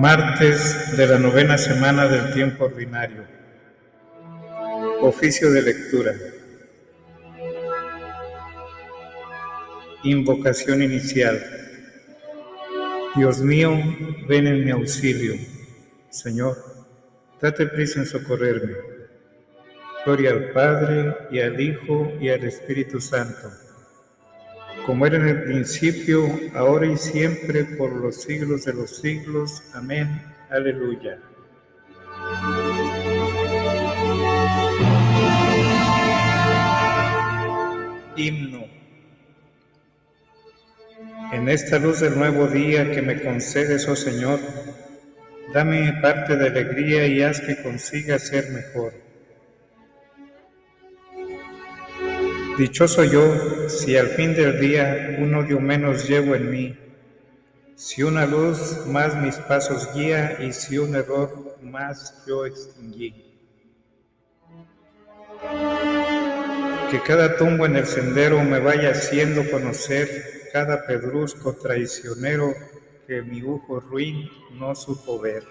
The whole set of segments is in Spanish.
Martes de la novena semana del tiempo ordinario. Oficio de lectura. Invocación inicial. Dios mío, ven en mi auxilio. Señor, date prisa en socorrerme. Gloria al Padre y al Hijo y al Espíritu Santo como era en el principio, ahora y siempre, por los siglos de los siglos. Amén. Aleluya. Himno. En esta luz del nuevo día que me concedes, oh Señor, dame parte de alegría y haz que consiga ser mejor Dichoso yo si al fin del día un odio menos llevo en mí, si una luz más mis pasos guía y si un error más yo extinguí. Que cada tumbo en el sendero me vaya haciendo conocer cada pedrusco traicionero que mi ojo ruin no supo ver.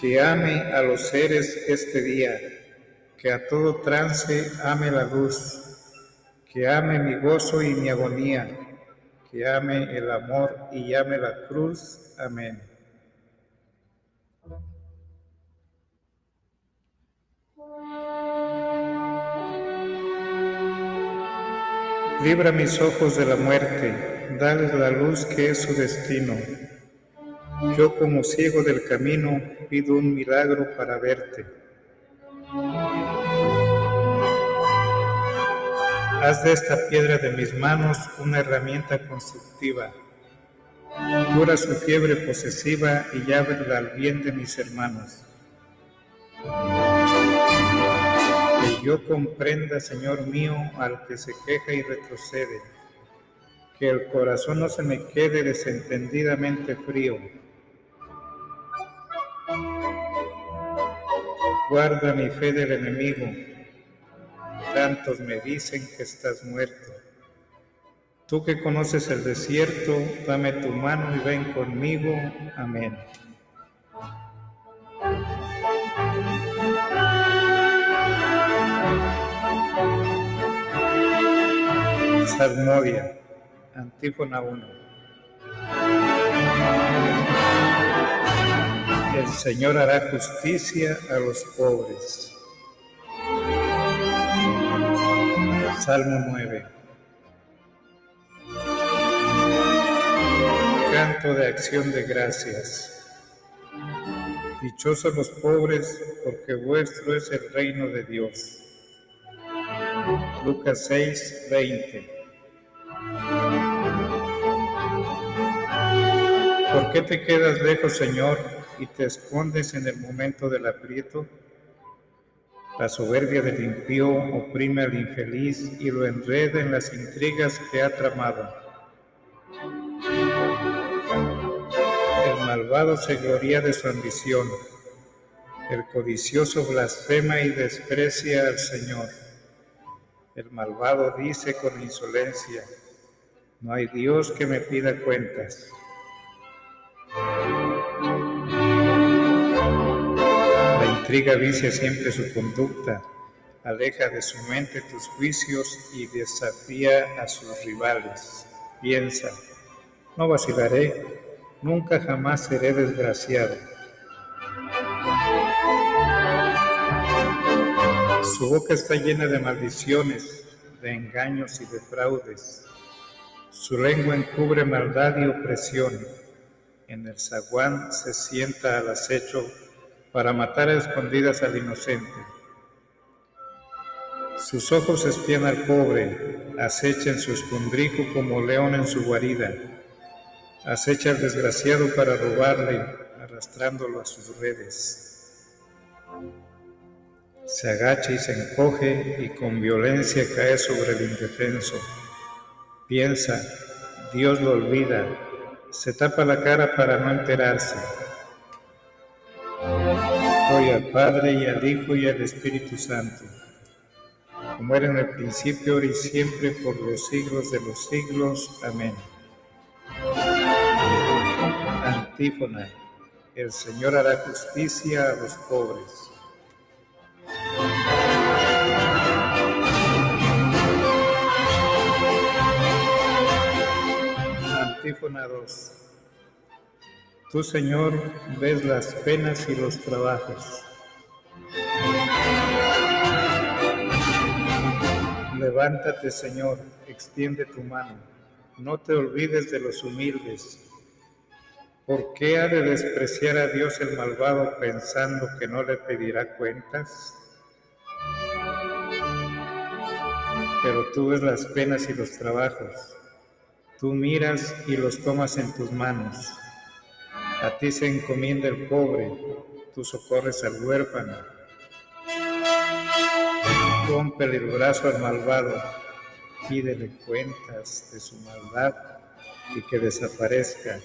Que ame a los seres este día que a todo trance ame la luz, que ame mi gozo y mi agonía, que ame el amor y llame la cruz. Amén. Libra mis ojos de la muerte, dale la luz que es su destino. Yo como ciego del camino pido un milagro para verte. Haz de esta piedra de mis manos una herramienta constructiva. Cura su fiebre posesiva y llábrela al bien de mis hermanos. Que yo comprenda, Señor mío, al que se queja y retrocede. Que el corazón no se me quede desentendidamente frío Guarda mi fe del enemigo. Tantos me dicen que estás muerto. Tú que conoces el desierto, dame tu mano y ven conmigo. Amén. Salmodia, Antífona 1. El Señor hará justicia a los pobres. Salmo 9. Canto de acción de gracias. Dichosos los pobres, porque vuestro es el reino de Dios. Lucas 6, 20. ¿Por qué te quedas lejos, Señor? y te escondes en el momento del aprieto? La soberbia del impío oprime al infeliz y lo enreda en las intrigas que ha tramado. El malvado se gloria de su ambición. El codicioso blasfema y desprecia al Señor. El malvado dice con insolencia, no hay Dios que me pida cuentas. Intriga vicia siempre su conducta, aleja de su mente tus juicios y desafía a sus rivales. Piensa, no vacilaré, nunca jamás seré desgraciado. Su boca está llena de maldiciones, de engaños y de fraudes. Su lengua encubre maldad y opresión. En el zaguán se sienta al acecho para matar a escondidas al inocente. Sus ojos espían al pobre, acecha en su escondrijo como león en su guarida, acecha al desgraciado para robarle, arrastrándolo a sus redes. Se agacha y se encoge y con violencia cae sobre el indefenso. Piensa, Dios lo olvida, se tapa la cara para no enterarse Gloria al Padre y al Hijo y al Espíritu Santo, como era en el principio, ahora y siempre, por los siglos de los siglos. Amén. Antífona. El Señor hará justicia a los pobres. Antífona 2. Tú, Señor, ves las penas y los trabajos. Levántate, Señor, extiende tu mano. No te olvides de los humildes. ¿Por qué ha de despreciar a Dios el malvado pensando que no le pedirá cuentas? Pero tú ves las penas y los trabajos. Tú miras y los tomas en tus manos. A ti se encomienda el pobre, tú socorres al huérfano. Rómpele el brazo al malvado, pídele cuentas de su maldad y que desaparezca.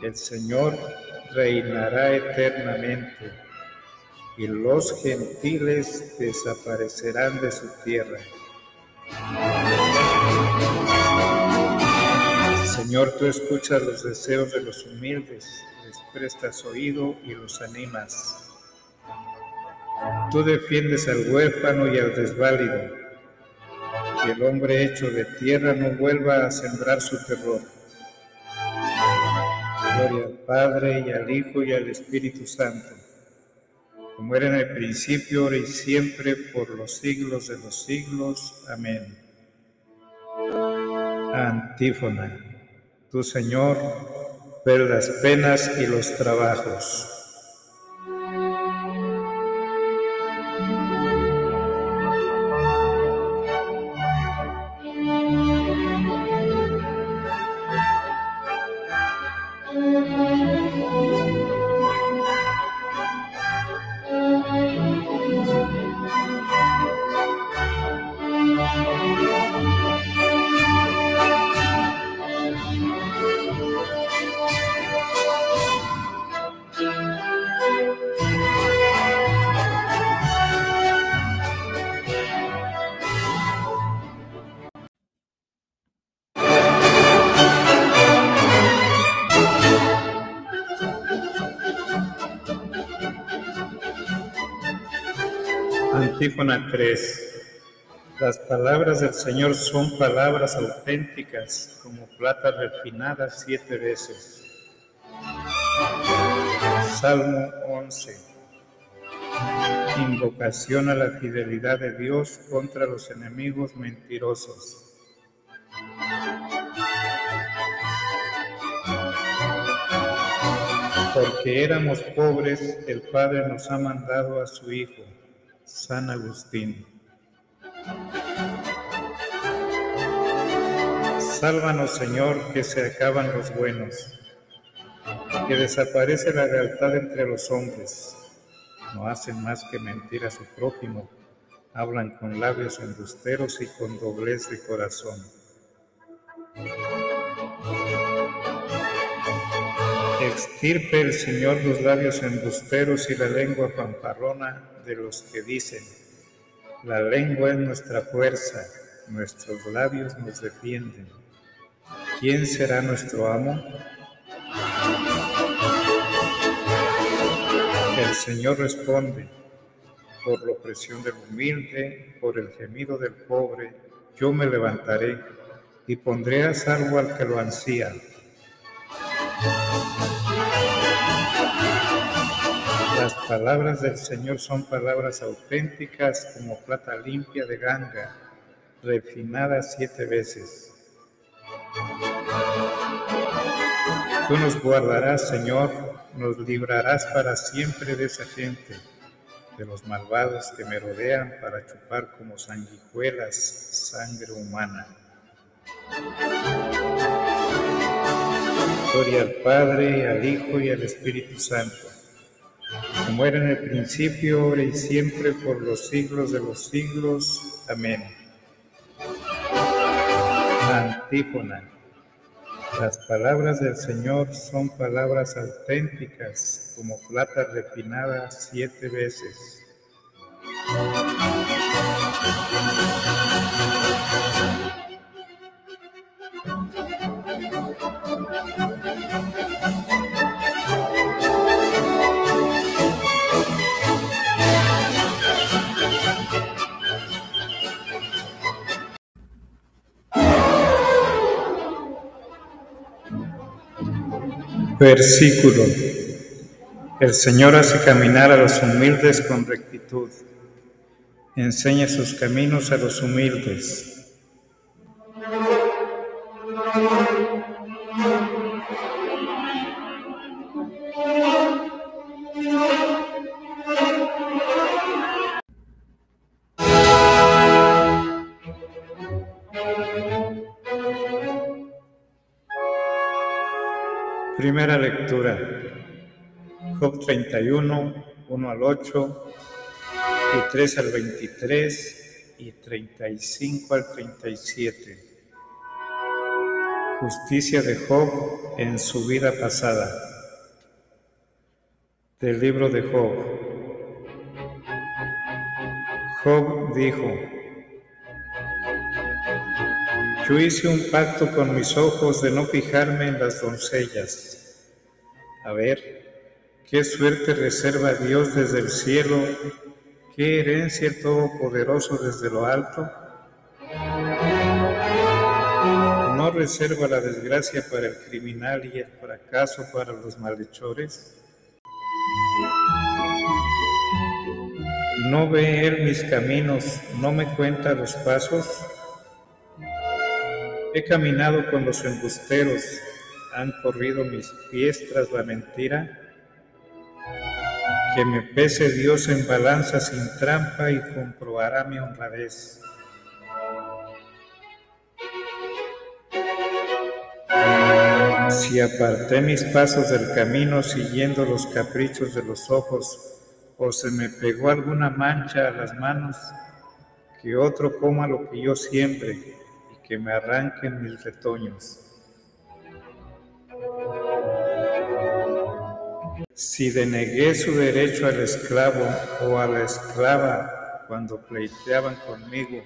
El Señor reinará eternamente y los gentiles desaparecerán de su tierra. Señor, tú escuchas los deseos de los humildes, les prestas oído y los animas. Tú defiendes al huérfano y al desválido, que el hombre hecho de tierra no vuelva a sembrar su terror. Gloria al Padre y al Hijo y al Espíritu Santo, como era en el principio, ahora y siempre, por los siglos de los siglos. Amén. Antífona. Tu Señor, ver las penas y los trabajos. Antífona 3. Las palabras del Señor son palabras auténticas, como plata refinada siete veces. Salmo 11. Invocación a la fidelidad de Dios contra los enemigos mentirosos. Porque éramos pobres, el Padre nos ha mandado a su Hijo San Agustín. Sálvanos, Señor, que se acaban los buenos, que desaparece la lealtad entre los hombres. No hacen más que mentir a su prójimo, hablan con labios embusteros y con doblez de corazón. Extirpe el Señor los labios embusteros y la lengua pamparrona de los que dicen, la lengua es nuestra fuerza, nuestros labios nos defienden. ¿Quién será nuestro amo? El Señor responde, por la opresión del humilde, por el gemido del pobre, yo me levantaré y pondré a salvo al que lo ansía. Las palabras del Señor son palabras auténticas como plata limpia de ganga, refinada siete veces. Tú nos guardarás, Señor, nos librarás para siempre de esa gente, de los malvados que me rodean para chupar como sanguijuelas sangre humana. Gloria al Padre, al Hijo y al Espíritu Santo como era en el principio, ahora y siempre, por los siglos de los siglos. Amén. Antífona. Las palabras del Señor son palabras auténticas, como plata refinada siete veces. Versículo. El Señor hace caminar a los humildes con rectitud. Enseña sus caminos a los humildes. Primera lectura. Job 31, 1 al 8 y 3 al 23 y 35 al 37. Justicia de Job en su vida pasada. Del libro de Job. Job dijo, yo hice un pacto con mis ojos de no fijarme en las doncellas. A ver, qué suerte reserva Dios desde el cielo, qué herencia el Todopoderoso desde lo alto. ¿No reserva la desgracia para el criminal y el fracaso para los malhechores? ¿No ve él mis caminos, no me cuenta los pasos? He caminado con los embusteros, han corrido mis pies tras la mentira. Que me pese Dios en balanza sin trampa y comprobará mi honradez. Si aparté mis pasos del camino siguiendo los caprichos de los ojos, o se me pegó alguna mancha a las manos, que otro coma lo que yo siempre que me arranquen mis retoños. Si denegué su derecho al esclavo o a la esclava cuando pleiteaban conmigo,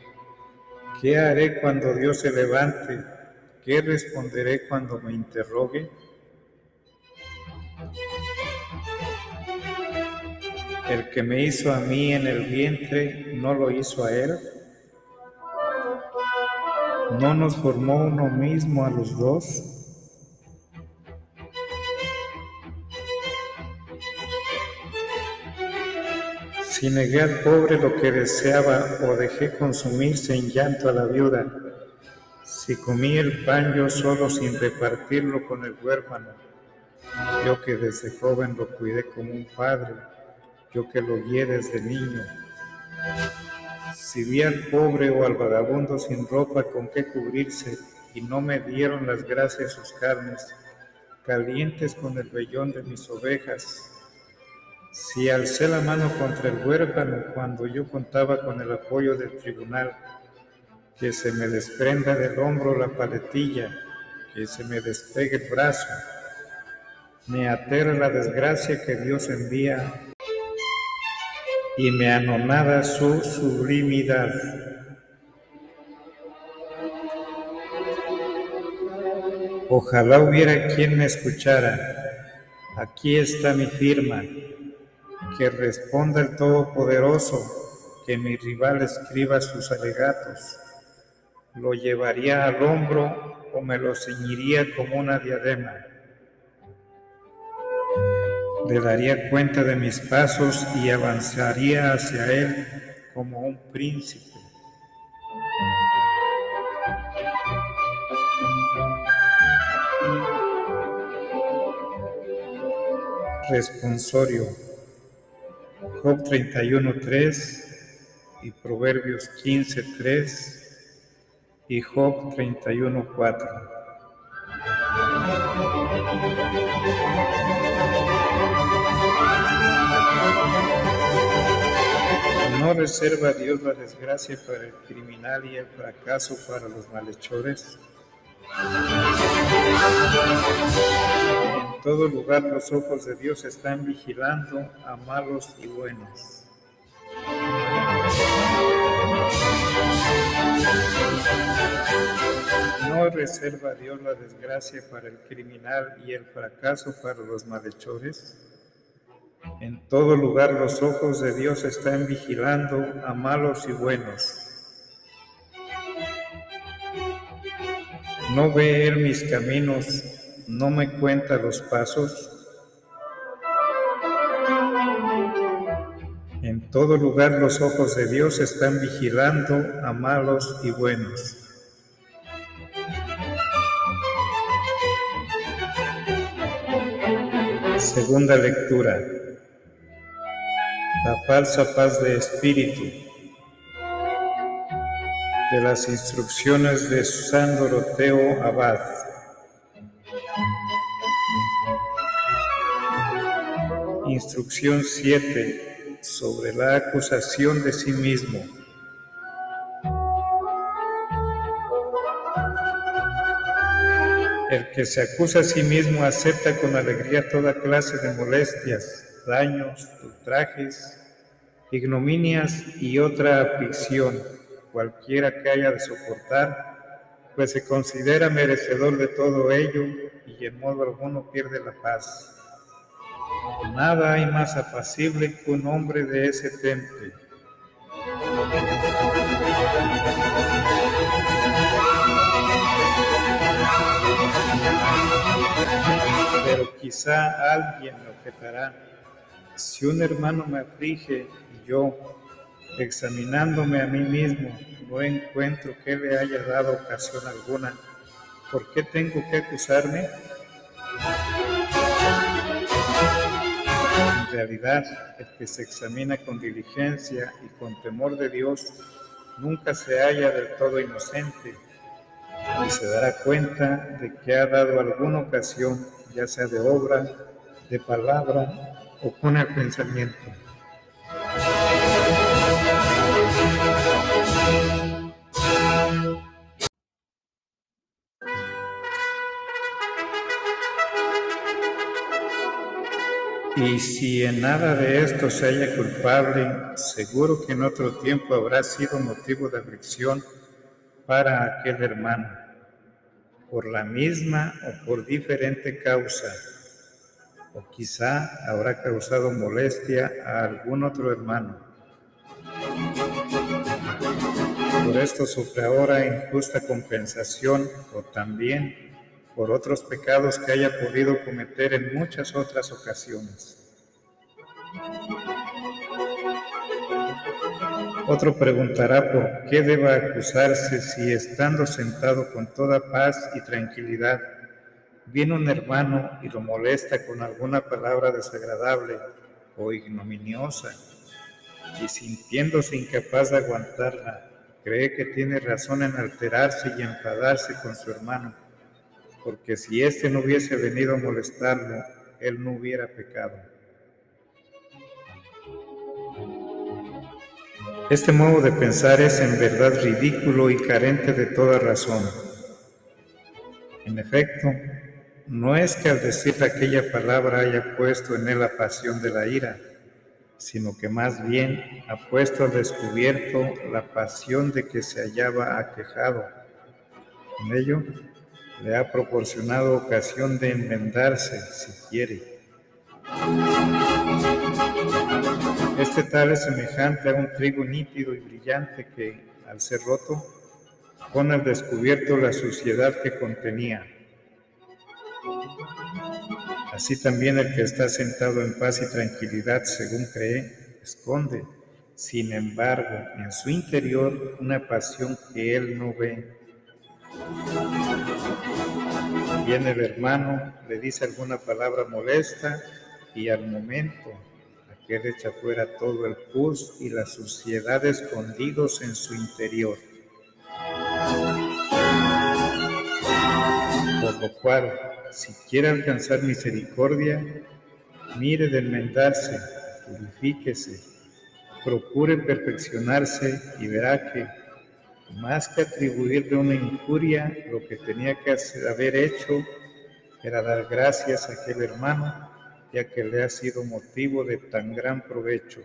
¿qué haré cuando Dios se levante? ¿Qué responderé cuando me interrogue? El que me hizo a mí en el vientre, ¿no lo hizo a él? ¿No nos formó uno mismo a los dos? Si negué al pobre lo que deseaba o dejé consumirse en llanto a la viuda, si comí el pan yo solo sin repartirlo con el huérfano, yo que desde joven lo cuidé como un padre, yo que lo guié desde niño, si vi al pobre o al vagabundo sin ropa con qué cubrirse y no me dieron las gracias sus carnes, calientes con el vellón de mis ovejas, si alcé la mano contra el huérfano cuando yo contaba con el apoyo del tribunal, que se me desprenda del hombro la paletilla, que se me despegue el brazo, me aterra la desgracia que Dios envía y me anonada su sublimidad. Ojalá hubiera quien me escuchara. Aquí está mi firma. Que responda el Todopoderoso, que mi rival escriba sus alegatos. Lo llevaría al hombro o me lo ceñiría como una diadema le daría cuenta de mis pasos y avanzaría hacia él como un príncipe. Responsorio. Job 31.3 y Proverbios 15.3 y Job 31.4. ¿No reserva Dios la desgracia para el criminal y el fracaso para los malhechores? En todo lugar los ojos de Dios están vigilando a malos y buenos. ¿No reserva Dios la desgracia para el criminal y el fracaso para los malhechores? En todo lugar los ojos de Dios están vigilando a malos y buenos. ¿No ve Él mis caminos, no me cuenta los pasos? En todo lugar los ojos de Dios están vigilando a malos y buenos. Segunda lectura. La falsa paz de espíritu. De las instrucciones de San Doroteo Abad. Instrucción 7 sobre la acusación de sí mismo. El que se acusa a sí mismo acepta con alegría toda clase de molestias, daños, ultrajes, ignominias y otra aflicción, cualquiera que haya de soportar, pues se considera merecedor de todo ello y en modo alguno pierde la paz. Nada hay más apacible que un hombre de ese temple. Pero quizá alguien objetará, si un hermano me aflige y yo, examinándome a mí mismo, no encuentro que le haya dado ocasión alguna, ¿por qué tengo que acusarme? En realidad, el que se examina con diligencia y con temor de Dios nunca se halla del todo inocente y se dará cuenta de que ha dado alguna ocasión, ya sea de obra, de palabra o con el pensamiento. Y si en nada de esto se halla culpable, seguro que en otro tiempo habrá sido motivo de aflicción para aquel hermano, por la misma o por diferente causa, o quizá habrá causado molestia a algún otro hermano. Por esto sufre ahora injusta compensación o también por otros pecados que haya podido cometer en muchas otras ocasiones. Otro preguntará por qué deba acusarse si estando sentado con toda paz y tranquilidad, viene un hermano y lo molesta con alguna palabra desagradable o ignominiosa, y sintiéndose incapaz de aguantarla, cree que tiene razón en alterarse y enfadarse con su hermano porque si éste no hubiese venido a molestarlo, él no hubiera pecado. Este modo de pensar es en verdad ridículo y carente de toda razón. En efecto, no es que al decir aquella palabra haya puesto en él la pasión de la ira, sino que más bien ha puesto al descubierto la pasión de que se hallaba aquejado. En ello, le ha proporcionado ocasión de enmendarse si quiere. Este tal es semejante a un trigo nítido y brillante que, al ser roto, pone al descubierto la suciedad que contenía. Así también el que está sentado en paz y tranquilidad, según cree, esconde, sin embargo, en su interior una pasión que él no ve Viene el hermano, le dice alguna palabra molesta y al momento aquel echa fuera todo el pus y la suciedad escondidos en su interior. Por lo cual, si quiere alcanzar misericordia, mire de enmendarse, purifíquese, procure perfeccionarse y verá que más que atribuirle una injuria, lo que tenía que haber hecho era dar gracias a aquel hermano, ya que le ha sido motivo de tan gran provecho.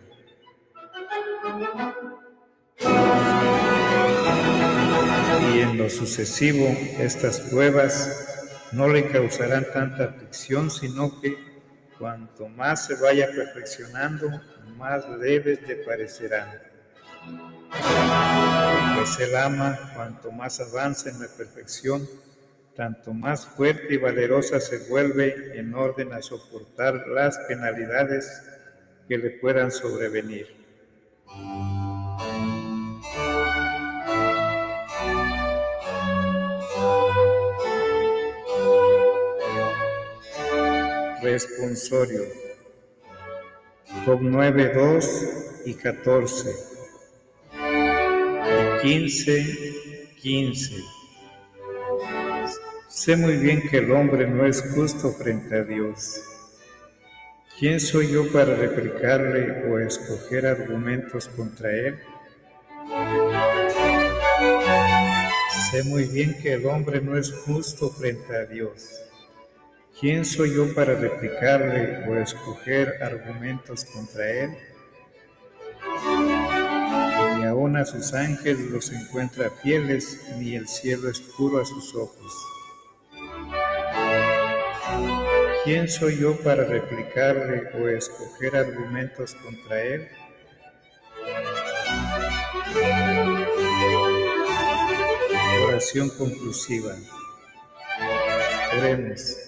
Y en lo sucesivo, estas pruebas no le causarán tanta aflicción, sino que cuanto más se vaya perfeccionando, más leves le parecerán pues Él ama cuanto más avanza en la perfección, tanto más fuerte y valerosa se vuelve en orden a soportar las penalidades que le puedan sobrevenir. Responsorio. Job 9, 2 y 14. 15, 15. Sé muy bien que el hombre no es justo frente a Dios. ¿Quién soy yo para replicarle o escoger argumentos contra él? Sé muy bien que el hombre no es justo frente a Dios. ¿Quién soy yo para replicarle o escoger argumentos contra él? Ni aun a sus ángeles los encuentra fieles, ni el cielo es puro a sus ojos. ¿Quién soy yo para replicarle o escoger argumentos contra él? Oración conclusiva. Oremos.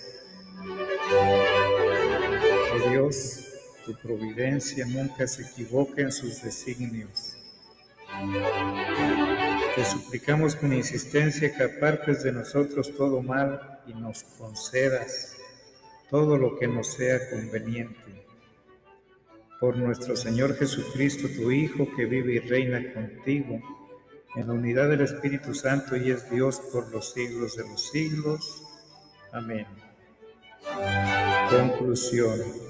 Dios, tu providencia nunca se equivoca en sus designios. Te suplicamos con insistencia que apartes de nosotros todo mal y nos concedas todo lo que nos sea conveniente. Por nuestro Señor Jesucristo, tu Hijo, que vive y reina contigo, en la unidad del Espíritu Santo y es Dios por los siglos de los siglos. Amén. Conclusión.